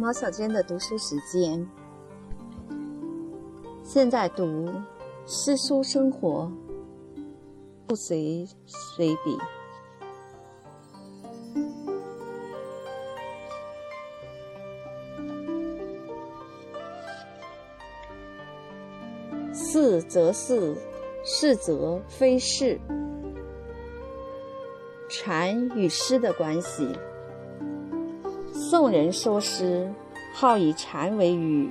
毛小娟的读书时间。现在读《诗书生活》，不随随笔。是则是，是则非是。禅与诗的关系。宋人说诗，好以禅为语。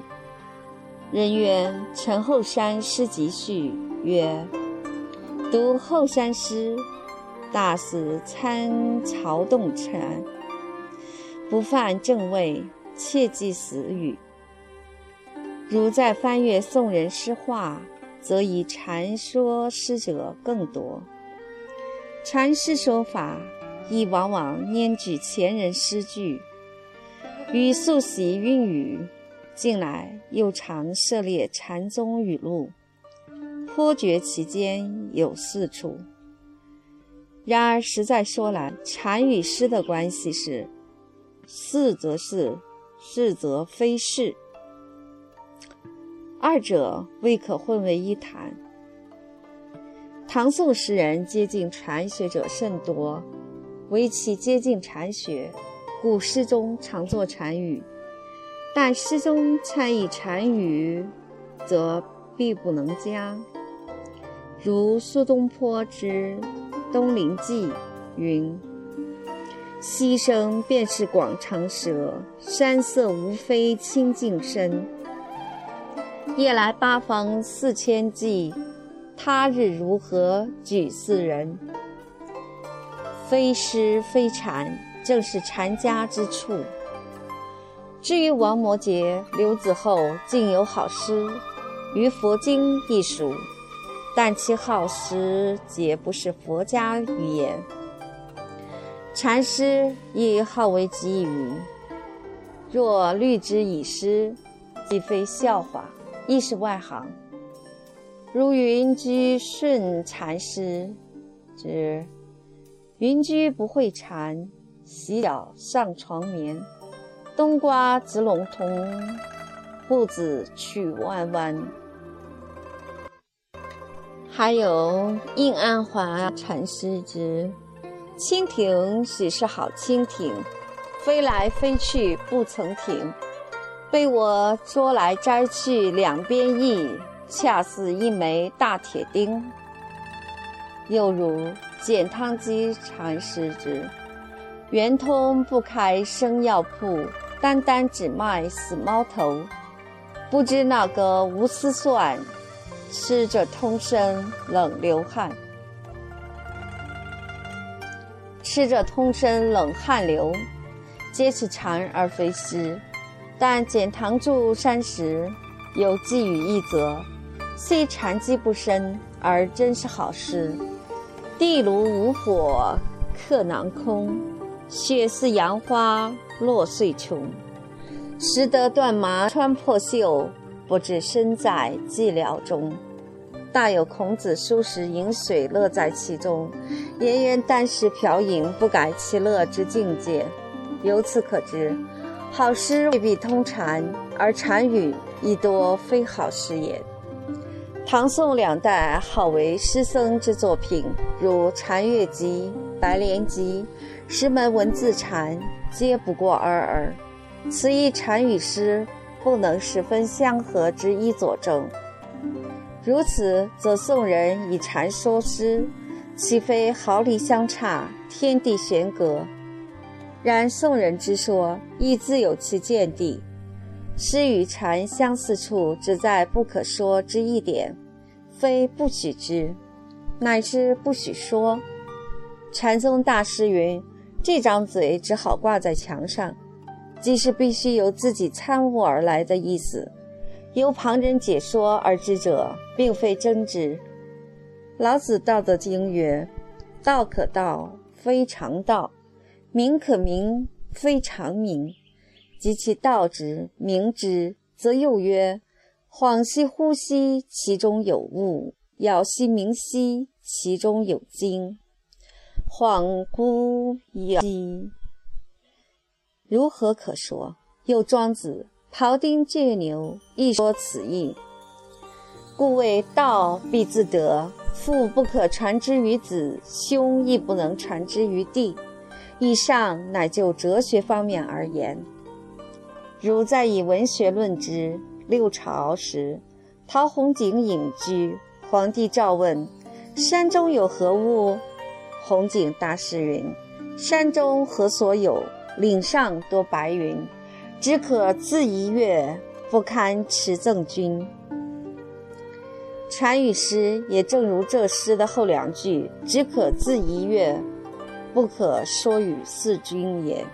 人曰：“陈后山诗集序曰：读后山诗，大似参曹洞禅，不犯正位，切忌死语。如再翻阅宋人诗话，则以禅说诗者更多。禅诗说法，亦往往拈举前人诗句。”与素习韵语，近来又常涉猎禅宗语录，颇觉其间有四处。然而实在说来，禅与诗的关系是：是则是，是则非是，二者未可混为一谈。唐宋诗人接近禅学者甚多，唯其接近禅学。古诗中常作禅语，但诗中参以禅语，则必不能加。如苏东坡之《东林记》云：“溪声便是广长舌，山色无非清净身。夜来八方四千骑，他日如何举四人？”非诗非禅。正是禅家之处。至于王摩诘、刘子厚，竟有好诗，于佛经亦属，但其好诗皆不是佛家语言。禅师亦好为己语，若律之以诗，既非笑话，亦是外行。如云居顺禅师之，云居不会禅。洗脚上床眠，冬瓜子笼通，步子曲弯弯。还有印安华禅师之：蜻蜓许是好蜻蜓，飞来飞去不曾停，被我捉来摘去两边翼，恰似一枚大铁钉。又如简汤基禅师之。圆通不开生药铺，单单只卖死猫头。不知那个无丝蒜，吃着通身冷流汗。吃着通身冷汗流，皆是禅而非诗。但简堂住山时，有寄语一则，虽禅机不深，而真是好诗。地炉无火，客囊空。雪似杨花落碎琼，识得断麻穿破袖，不知身在寂寥中。大有孔子书时饮水乐在其中，颜渊当时瓢饮不改其乐之境界。由此可知，好诗未必通禅，而禅语亦多非好诗也。唐宋两代好为诗僧之作品，如《禅乐集》《白莲集》。石门文字禅，皆不过尔尔。此一禅与诗不能十分相合之一佐证。如此，则宋人以禅说诗，岂非毫厘相差，天地悬隔？然宋人之说，亦自有其见地。诗与禅相似处，只在不可说之一点，非不许之，乃是不许说。禅宗大师云。这张嘴只好挂在墙上，即是必须由自己参悟而来的意思，由旁人解说而知者，并非真知。老子《道德经》曰：“道可道，非常道；名可名，非常名。及其道之，明之，则又曰：恍兮惚兮，其中有物；杳兮明兮，其中有精。”恍惚兮，如何可说？又庄子《庖丁解牛》亦说此意。故谓道必自得，父不可传之于子，兄亦不能传之于弟。以上乃就哲学方面而言。如再以文学论之，六朝时，陶弘景隐居，皇帝诏问：“山中有何物？”弘景答诗云：“山中何所有？岭上多白云，只可自怡悦，不堪持赠君。”传语诗也正如这诗的后两句：“只可自怡悦，不可说与四君也。”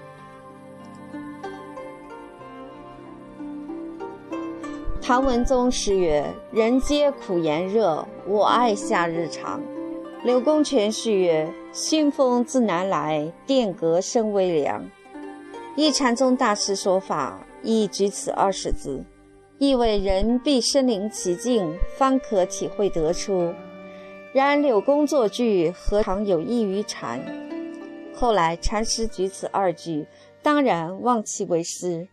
唐文宗诗曰：“人皆苦炎热，我爱夏日长。”柳公权诗曰：“熏风自南来，殿阁生微凉。”一禅宗大师说法亦举此二十字。意为人必身临其境，方可体会得出。然柳公作句何尝有异于禅？后来禅师举此二句，当然望其为诗。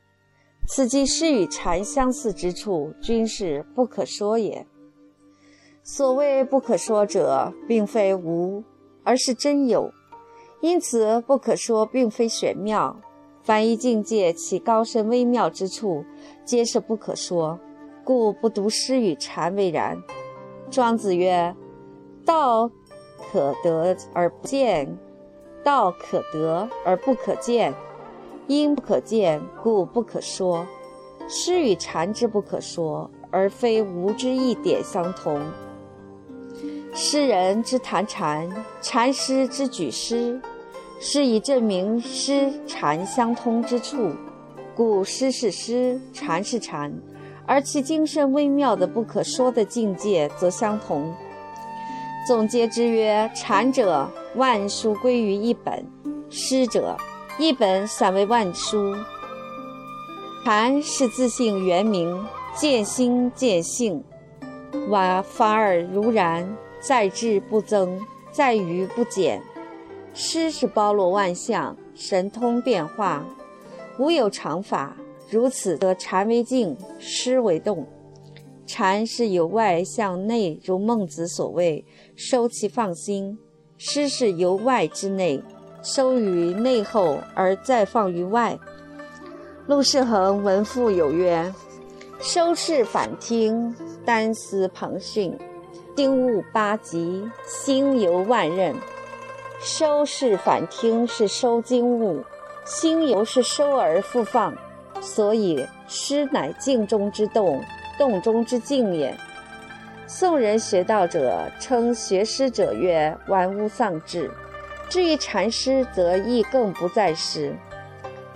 此即诗与禅相似之处，均是不可说也。所谓不可说者，并非无，而是真有。因此，不可说并非玄妙。凡一境界其高深微妙之处，皆是不可说，故不独诗与禅为然。庄子曰：“道可得而不见，道可得而不可见，因不可见，故不可说。诗与禅之不可说，而非无之一点相同。诗人之谈禅，禅师之举诗。”是以证明诗禅相通之处，故诗是诗，禅是禅，而其精神微妙的不可说的境界则相同。总结之曰：禅者，万书归于一本；诗者，一本散为万书。禅是自性原名，见心见性，瓦法尔如然，在智不增，在于不减。诗是包罗万象，神通变化，无有常法。如此则禅为静，诗为动。禅是由外向内，如孟子所谓“收其放心”；诗是由外之内，收于内后而再放于外。陆世恒文赋有曰：“收视反听，单思旁训，心悟八极，心游万仞。”收是反听，是收经物；心游是收而复放，所以诗乃静中之动，动中之静也。宋人学道者称学诗者曰“玩物丧志”，至于禅师，则亦更不在师。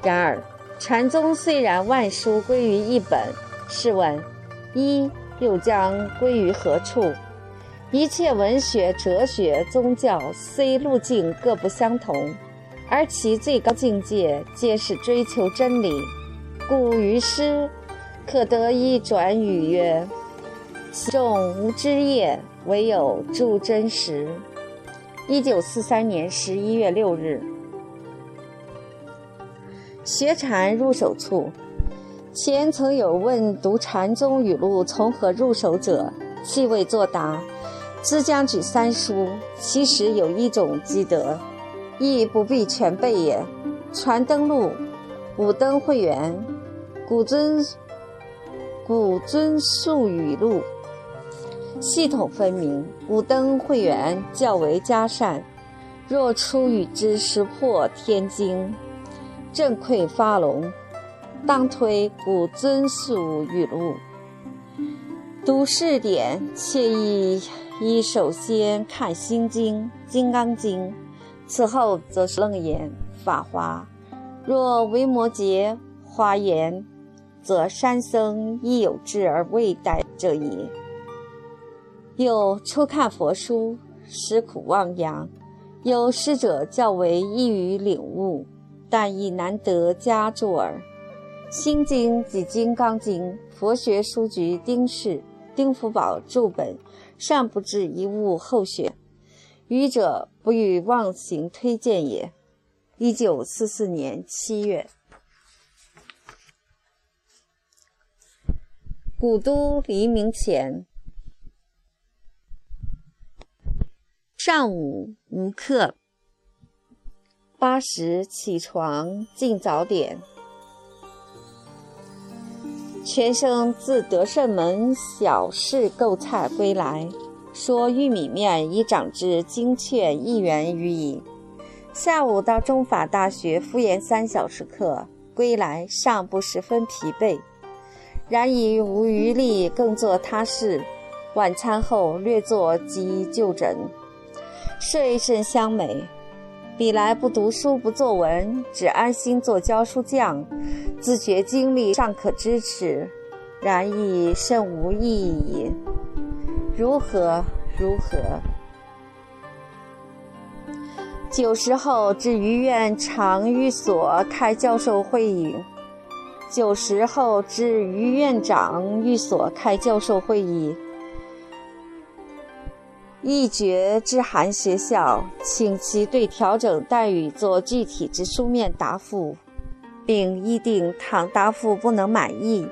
然而，禅宗虽然万书归于一本，试问：一又将归于何处？一切文学、哲学、宗教，虽路径各不相同，而其最高境界皆是追求真理。故于诗，可得一转语曰：“其中无知业，唯有铸真实。”一九四三年十一月六日，学禅入手处。前曾有问读禅宗语录从何入手者，弃未作答。只将举三书，其实有一种积德，亦不必全背也。传灯录、五灯会元、古尊、古尊述语录，系统分明。五灯会元较为佳善，若出与之识破天经，正愧发聋，当推古尊述语录。读试点，惬意。宜首先看《心经》《金刚经》，此后则是《楞严》《法华》。若维摩诘、华严，则山僧亦有志而未逮者也。又初看佛书，实苦忘扬，有师者较为易于领悟，但亦难得佳作耳。《心经》及《金刚经》，佛学书局丁氏、丁福宝著本。尚不至一物后学，愚者不欲妄行推荐也。一九四四年七月。古都黎明前。上午无课，八时起床进早点。全生自德胜门小市购菜归来，说玉米面已涨至精确一元余矣。下午到中法大学复研三小时课，归来尚不十分疲惫，然已无余力更做他事。晚餐后略作急就诊。睡甚香美，比来不读书不作文，只安心做教书匠，自觉经历尚可支持，然亦甚无意义。如何如何？九时后至于院常寓所开教授会议。九时后至于院长寓所开教授会议。一决之函学校，请其对调整待遇做具体之书面答复，并议定倘答复不能满意，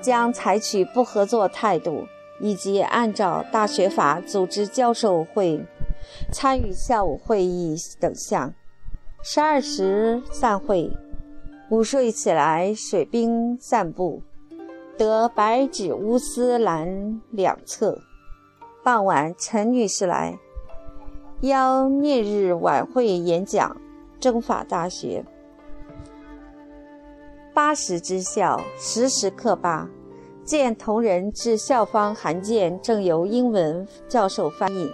将采取不合作态度，以及按照大学法组织教授会，参与下午会议等项。十二时散会，午睡起来水兵散步，得白纸乌丝栏两侧。傍晚，陈女士来，邀翌日晚会演讲。政法大学八时之校，十时课罢，见同仁至校方函件，正由英文教授翻译，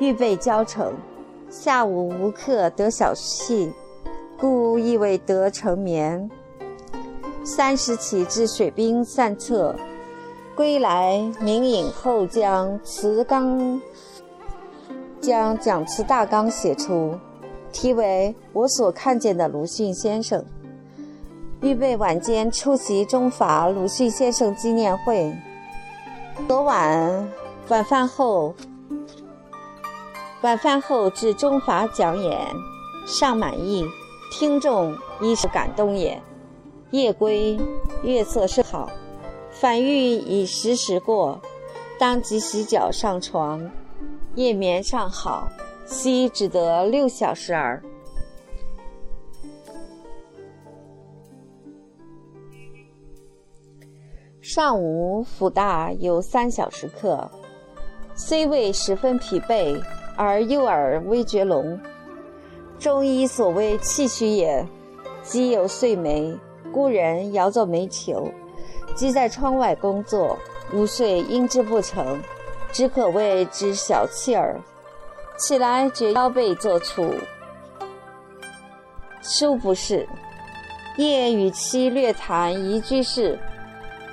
预备交呈。下午无课，得小憩，故亦未得成眠。三时起至水兵散策。归来，明影后将词纲、将讲词大纲写出，题为《我所看见的鲁迅先生》。预备晚间出席中法鲁迅先生纪念会。昨晚晚饭后，晚饭后至中法讲演，尚满意，听众亦是感动也。夜归，月色甚好。反欲已时时过，当即洗脚上床，夜眠尚好，惜只得六小时耳。上午辅大有三小时课，虽未十分疲惫，而右耳微觉聋。中医所谓气虚也，即有睡眉，故人摇作煤球。即在窗外工作，午睡应之不成，只可谓之小气耳。起来觉腰背作处，殊不是。夜与妻略谈宜居事，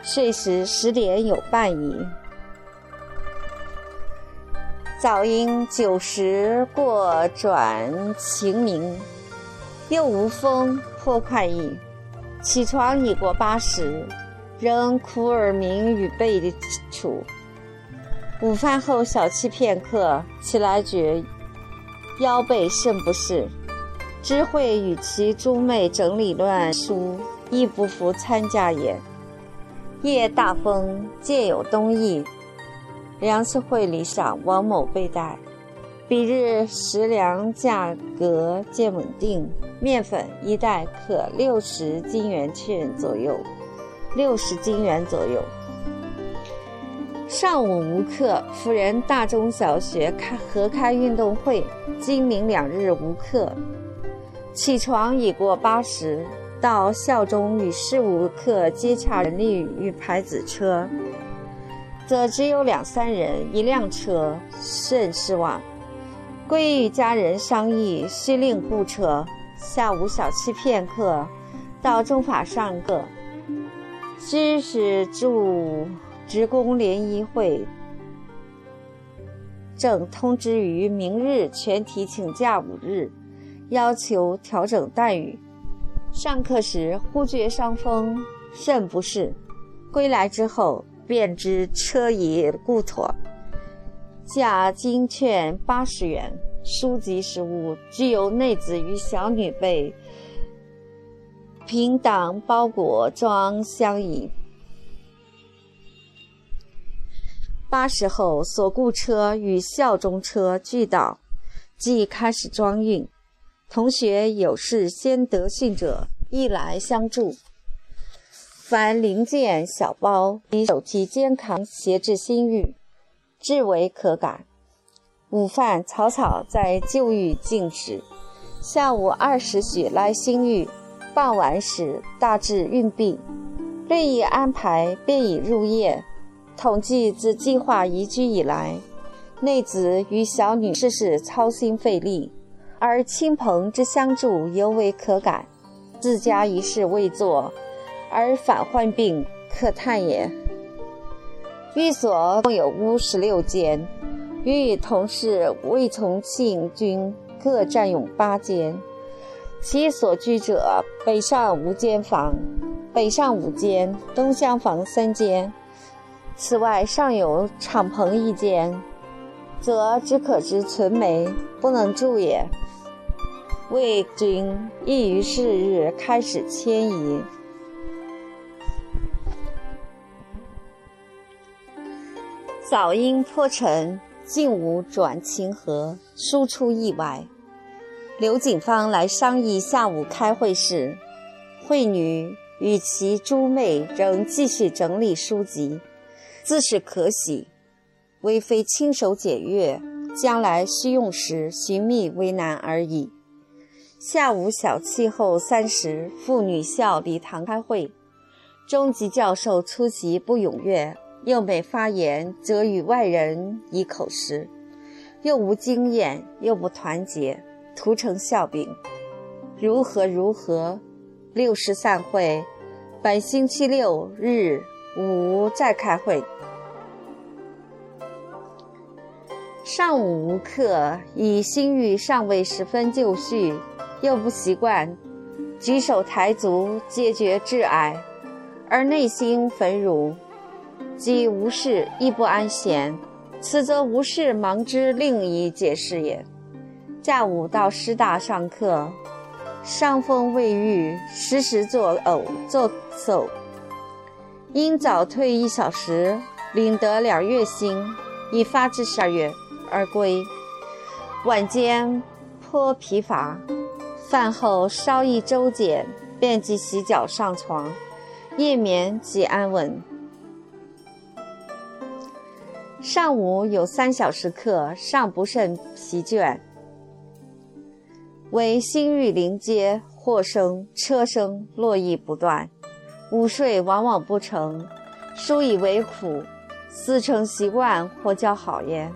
睡时十点有半矣。早应九时过转晴明，又无风，颇快意。起床已过八时。仍苦耳鸣与背的楚。午饭后小憩片刻，起来觉腰背甚不适。知会与其诸妹整理乱书，亦不服参加也。夜大风，渐有冬意。粮食会理上王某被带。彼日食粮价格渐稳定，面粉一袋可六十金元券左右。六十金元左右。上午无课，辅仁大中小学开合开运动会，今明两日无课。起床已过八时，到校中与事务课接洽人力与牌子车，则只有两三人一辆车，甚失望。归与家人商议，需另雇车。下午小憩片刻，到中法上课。知识助职工联谊会正通知于明日全体请假五日，要求调整待遇。上课时忽觉伤风，甚不适。归来之后，便知车已故妥。价金券八十元，书籍食物具有内子与小女辈。平党包裹装相宜。八时后，所雇车与校中车俱到，即开始装运。同学有事先得信者，亦来相助。凡零件小包，以手提肩扛携至新域，至为可感。午饭草草在旧域进食，下午二时许来新域，傍晚时大致运毕，略一安排，便已入夜。统计自计划移居以来，内子与小女事事操心费力，而亲朋之相助尤为可感。自家一事未做，而反患病，可叹也。寓所共有屋十六间，与同事魏从庆军各占用八间，其所居者北上无间房，北上五间，东厢房三间。此外，尚有敞篷一间，则只可知存梅，不能住也。魏军亦于是日开始迁移。早因破城，竟无转清河，输出意外。刘景芳来商议下午开会时，惠女与其诸妹仍继续整理书籍。自是可喜，唯非亲手检阅，将来需用时寻觅为难而已。下午小憩后三时，妇女校礼堂开会，中级教授出席不踊跃，又每发言则与外人以口实，又无经验，又不团结，徒成笑柄。如何如何？六时散会，本星期六日午再开会。上午无课，以心欲尚未十分就绪，又不习惯，举手抬足皆觉挚爱，而内心焚如，即无事亦不安闲。此则无事忙之另一解释也。下午到师大上课，伤风未愈，时时作呕作嗽，因早退一小时，领得两月薪，已发至十二月。而归，晚间颇疲乏，饭后稍一周检，便即洗脚上床，夜眠即安稳。上午有三小时课，尚不甚疲倦，为新玉林街货声、车声络绎不断，午睡往往不成，书以为苦，似成习惯或较好焉。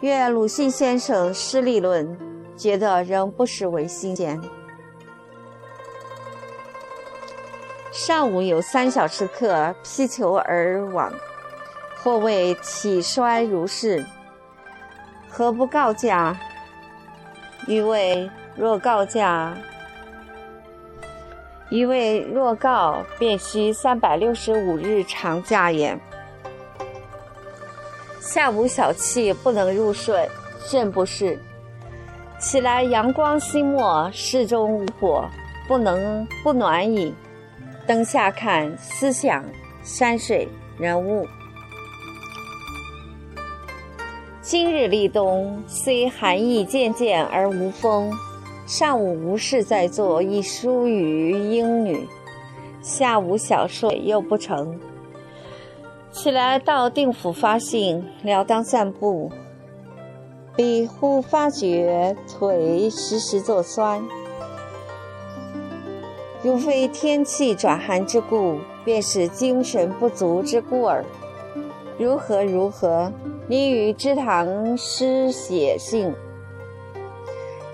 阅鲁迅先生诗理论，觉得仍不失为新鲜。上午有三小时课，披裘而往，或谓体衰如是，何不告假？余谓若告假，余谓若告，便需三百六十五日长假也。下午小憩不能入睡，甚不是。起来阳光西没，室中无火，不能不暖矣。灯下看思想、山水、人物。今日立冬，虽寒意渐渐而无风。上午无事在做，一疏于英女。下午小睡又不成。起来到定府发信，了当散步。彼忽发觉腿时时作酸，如非天气转寒之故，便是精神不足之故耳。如何如何？你与知堂师写信，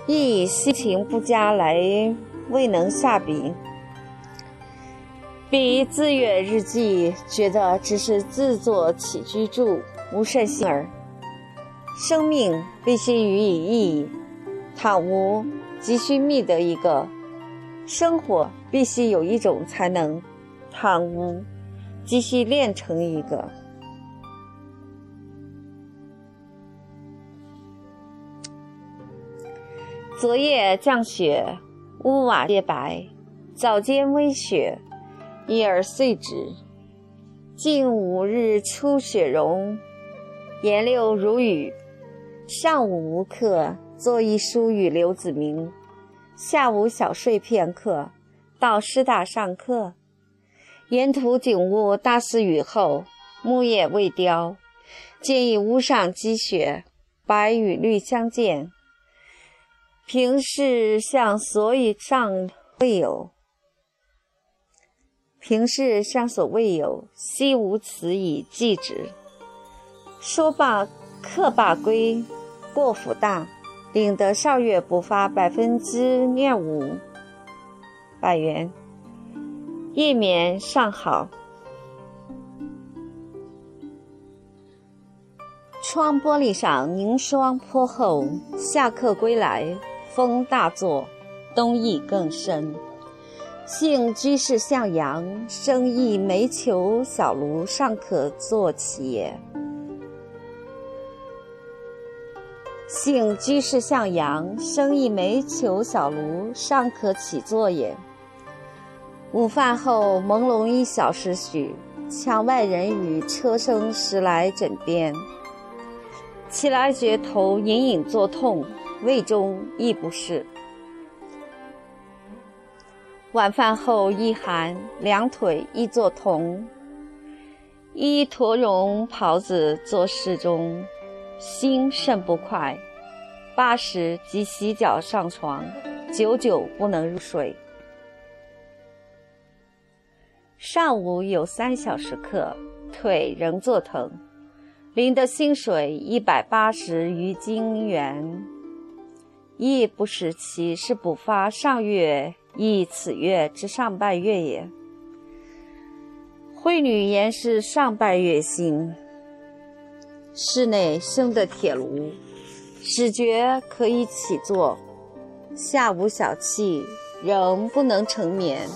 亦心情不佳，来未能下笔。比自阅日记，觉得只是自作起居注，无甚心耳。生命必须予以意义，倘无，急需觅得一个；生活必须有一种才能，倘无，急需练成一个。昨夜降雪，屋瓦皆白；早间微雪。一而遂之。近五日出雪融，颜六如雨。上午无课，作一书与刘子明。下午小睡片刻，到师大上课。沿途景物大似雨后，木叶未凋，见一屋上积雪，白与绿相间。平视向所以上未有，平视向所未有，昔无此以记之。说罢，客罢归，过府大。领得少月补发百分之廿五百元，页面尚好。窗玻璃上凝霜颇厚。下客归来，风大作，冬意更深。幸居士向阳，生意煤球小炉尚可坐起也。幸居士向阳，生一煤球小炉，尚可起坐也。午饭后朦胧一小时许，墙外人语，车声驶来枕边。起来觉头隐隐作痛，胃中亦不适。晚饭后一寒，两腿亦作痛。一驼绒袍子坐室中。心甚不快，八时即洗脚上床，久久不能入睡。上午有三小时课，腿仍作疼，领的薪水一百八十余金元，亦不识其是补发上月亦此月之上半月也。惠女言是上半月星。室内生的铁炉，始觉可以起坐。下午小憩，仍不能成眠。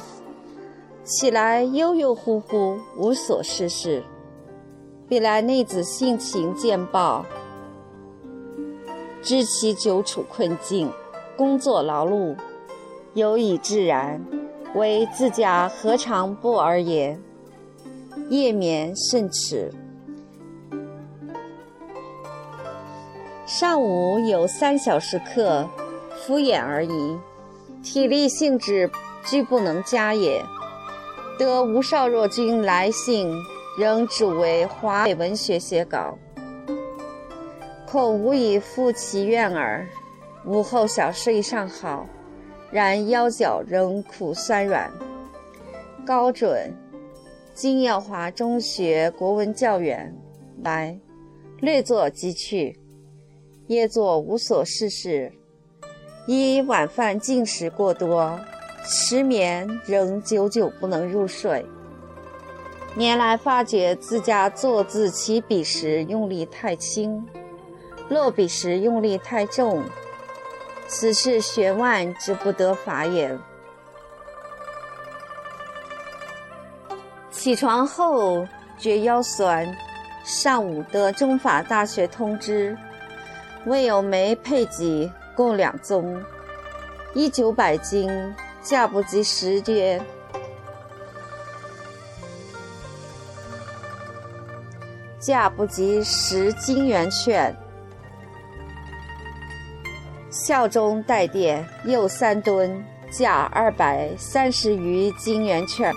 起来悠悠乎乎，无所事事。比来内子性情渐暴，知其久处困境，工作劳碌，有以自然，为自家何尝不尔也？夜眠甚迟。上午有三小时课，敷衍而已，体力性质俱不能加也。得吴少若君来信，仍只为华北文学写稿，恐无以复其愿耳。午后小睡尚好，然腰脚仍苦酸软。高准，金耀华中学国文教员，来，略作即去。夜作无所事事，一晚饭进食过多，失眠仍久久不能入睡。年来发觉自家坐字起笔时用力太轻，落笔时用力太重，此是学万之不得法也。起床后觉腰酸，上午得中法大学通知。未有煤配给，共两宗，一九百斤，价不及十绢，价不及十金元券。孝中带电，又三吨，价二百三十余金元券，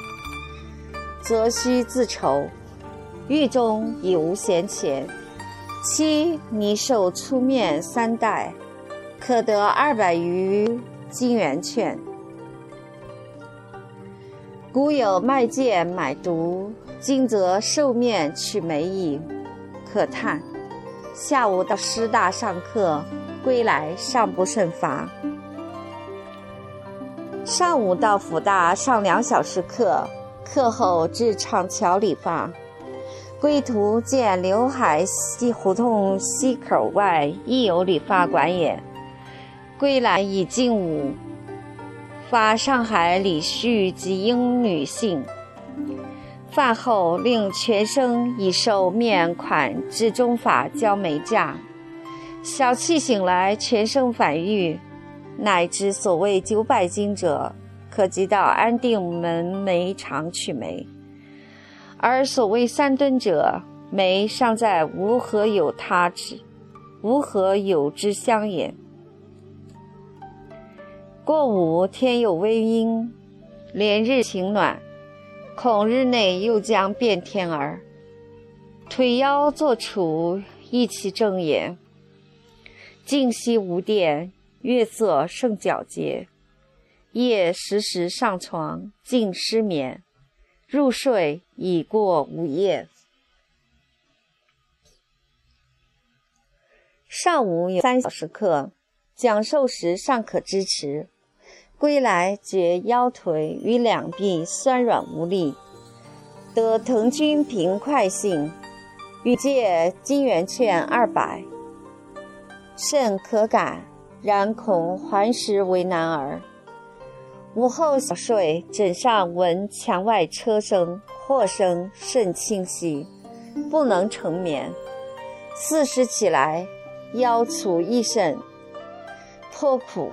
则需自筹。狱中已无闲钱。七尼寿出面三代，可得二百余金元券。古有卖剑买毒，今则寿面取梅矣，可叹。下午到师大上课，归来尚不甚乏。上午到辅大上两小时课，课后至长桥理发。归途见刘海西胡同西口外亦有理发馆也。归来已近午，发上海李旭及英女性。饭后令全生以收面款至中法交美价。小憩醒来，全生反愈，乃至所谓九百斤者，可及到安定门煤厂取煤。而所谓三吨者，梅尚在无何有他之，无何有之相也。过午天有微阴，连日晴暖，恐日内又将变天儿。腿腰坐处，意气正也。静息无电，月色甚皎洁。夜时时上床，竟失眠。入睡已过午夜。上午有三小时课，讲授时尚可支持。归来觉腰腿与两臂酸软无力，得藤君平快性，欲借金元券二百，甚可感，然恐还时为难耳。午后小睡，枕上闻墙外车声、货声甚清晰，不能成眠。四时起来，腰粗益甚，颇苦。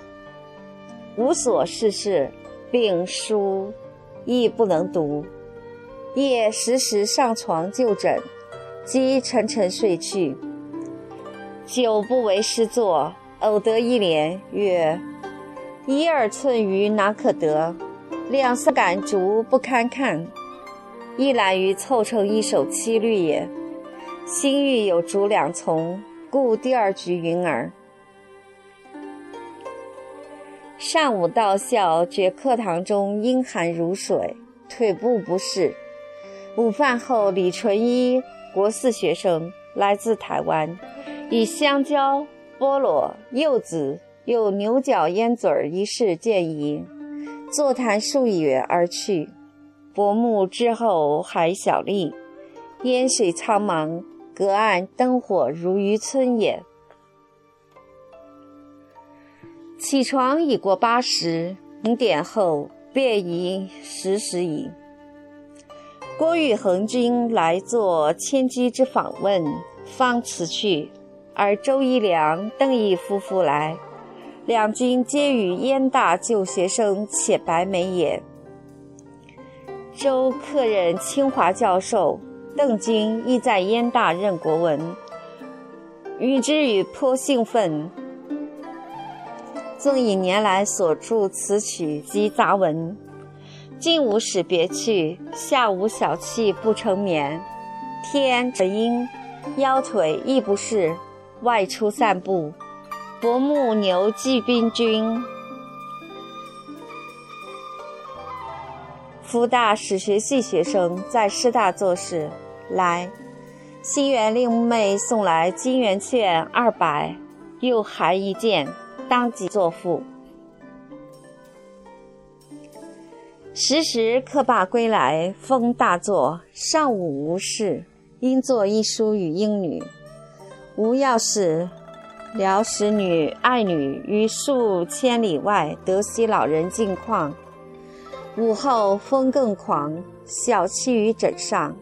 无所事事，病书亦不能读。夜时时上床就枕，即沉沉睡去。久不为诗作，偶得一联，曰：“一二寸余哪可得？两三杆竹不堪看。一览于凑成一首七律也。心欲有竹两丛，故第二句云耳。”上午到校，觉课堂中阴寒如水，腿部不适。午饭后，李纯一国四学生来自台湾，以香蕉、菠萝、柚子、又牛角烟嘴儿一事建议，座谈数月而去。薄暮之后还小立，烟水苍茫，隔岸灯火如渔村也。起床已过八时，五点后便已十时矣。郭玉恒君来做千机之访问，方辞去，而周一良、邓毅夫妇来，两君皆与燕大旧学生且白眉也。周客任清华教授，邓君亦在燕大任国文，与之语颇兴奋。赠以年来所著词曲及杂文，今无使别去。下午小憩不成眠，天则阴，腰腿亦不适，外出散步。伯木牛骑兵军，福大史学系学生在师大做事，来，新元令妹送来金元券二百，又还一件。当即作赋。时时课罢归来，风大作。上午无事，应作一书与英女。无要事，聊使女爱女于数千里外得悉老人近况。午后风更狂，小憩于枕上，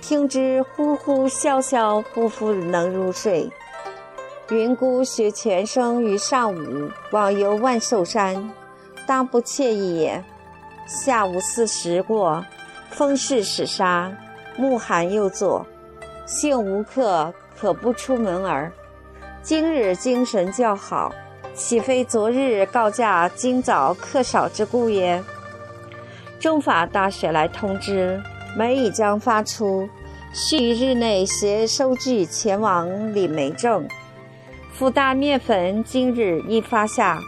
听之呼呼萧萧，不复能入睡。云姑学全生于上午，往游万寿山，当不惬意也。下午四时过，风势始杀，暮寒又作，幸无客，可不出门儿。今日精神较好，岂非昨日告假今早客少之故也？中法大学来通知，梅已将发出，须日内携收据前往领梅证。福大面粉今日一发下，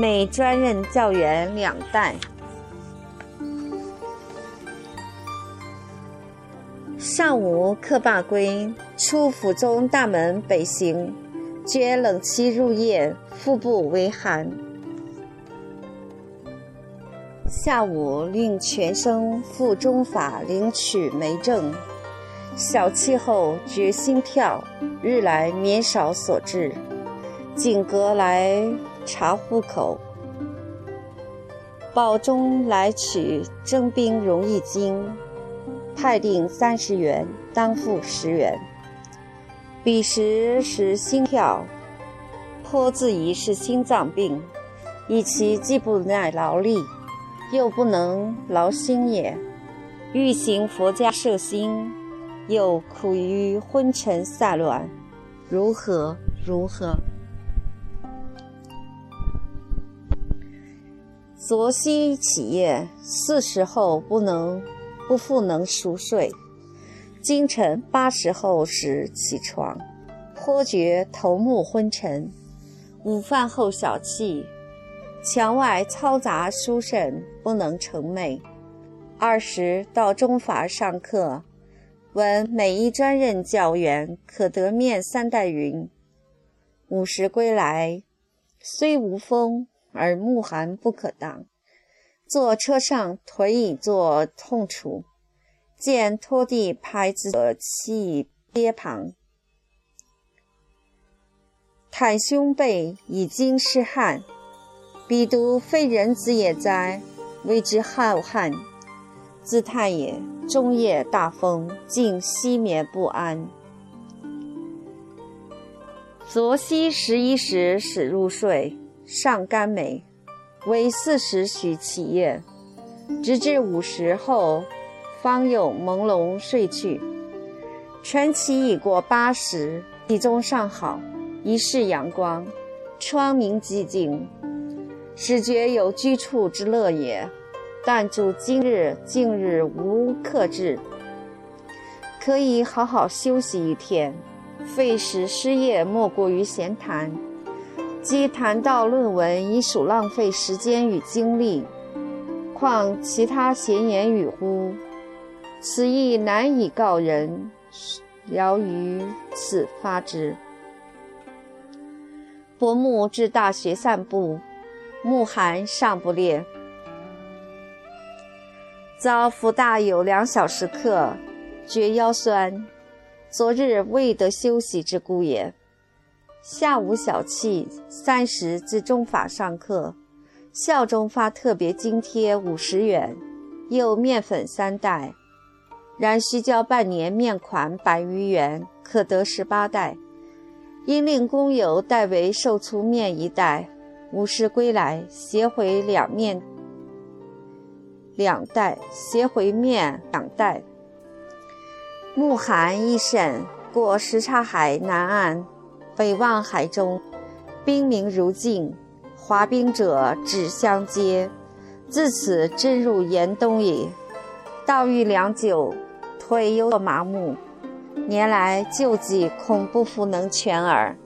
每专任教员两袋。上午课罢归，出府中大门北行，觉冷气入夜，腹部微寒。下午令全生赴中法领取梅证。小憩后觉心跳，日来绵少所致。景阁来查户口，保中来取征兵容易金，派定三十元，当付十元。彼时时心跳，颇自疑是心脏病，以其既不耐劳力，又不能劳心也。欲行佛家摄心，又苦于昏沉散乱，如何如何？昨夕起夜，四时后不能不复能熟睡，今晨八时后时起床，颇觉头目昏沉。午饭后小憩，墙外嘈杂书甚，不能成寐。二时到中法上课，闻每一专任教员可得面三代云。午时归来，虽无风，而目寒不可当。坐车上腿已作痛楚，见拖地拍子的气跌旁，袒胸背已经湿汗，彼独非人子也哉？为之浩瀚。自叹也，终夜大风，竟息眠不安。昨夕十一时始入睡，尚甘美，为四时许起夜，直至五时后，方有朦胧睡去。晨起已过八时，体中尚好，一室阳光，窗明几净，始觉有居处之乐也。但主今日近日无克制，可以好好休息一天。费时失业莫过于闲谈，即谈到论文，已属浪费时间与精力，况其他闲言语乎？此意难以告人，聊于此发之。伯母至大学散步，暮寒尚不烈。遭福大有两小时课，觉腰酸。昨日未得休息之故也。下午小憩，三时至中法上课，校中发特别津贴五十元，又面粉三袋，然需交半年面款百余元，可得十八袋。因令工友代为售出面一袋，五时归来，携回两面。两袋携回面两袋。暮寒亦甚，过什刹海南岸，北望海中，冰明如镜，滑冰者指相接。自此真入严冬矣。道遇良久，腿又麻木，年来救济恐不复能全耳。